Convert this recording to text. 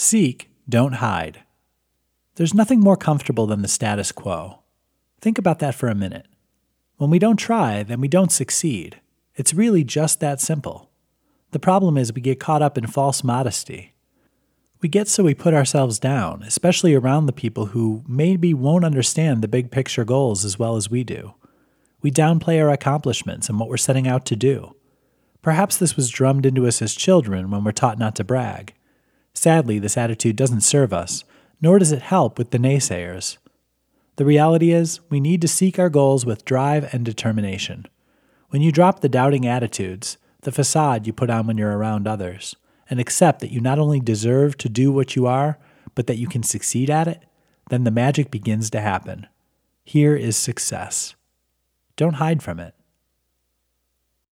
Seek, don't hide. There's nothing more comfortable than the status quo. Think about that for a minute. When we don't try, then we don't succeed. It's really just that simple. The problem is we get caught up in false modesty. We get so we put ourselves down, especially around the people who maybe won't understand the big picture goals as well as we do. We downplay our accomplishments and what we're setting out to do. Perhaps this was drummed into us as children when we're taught not to brag. Sadly, this attitude doesn't serve us, nor does it help with the naysayers. The reality is, we need to seek our goals with drive and determination. When you drop the doubting attitudes, the facade you put on when you're around others, and accept that you not only deserve to do what you are, but that you can succeed at it, then the magic begins to happen. Here is success. Don't hide from it.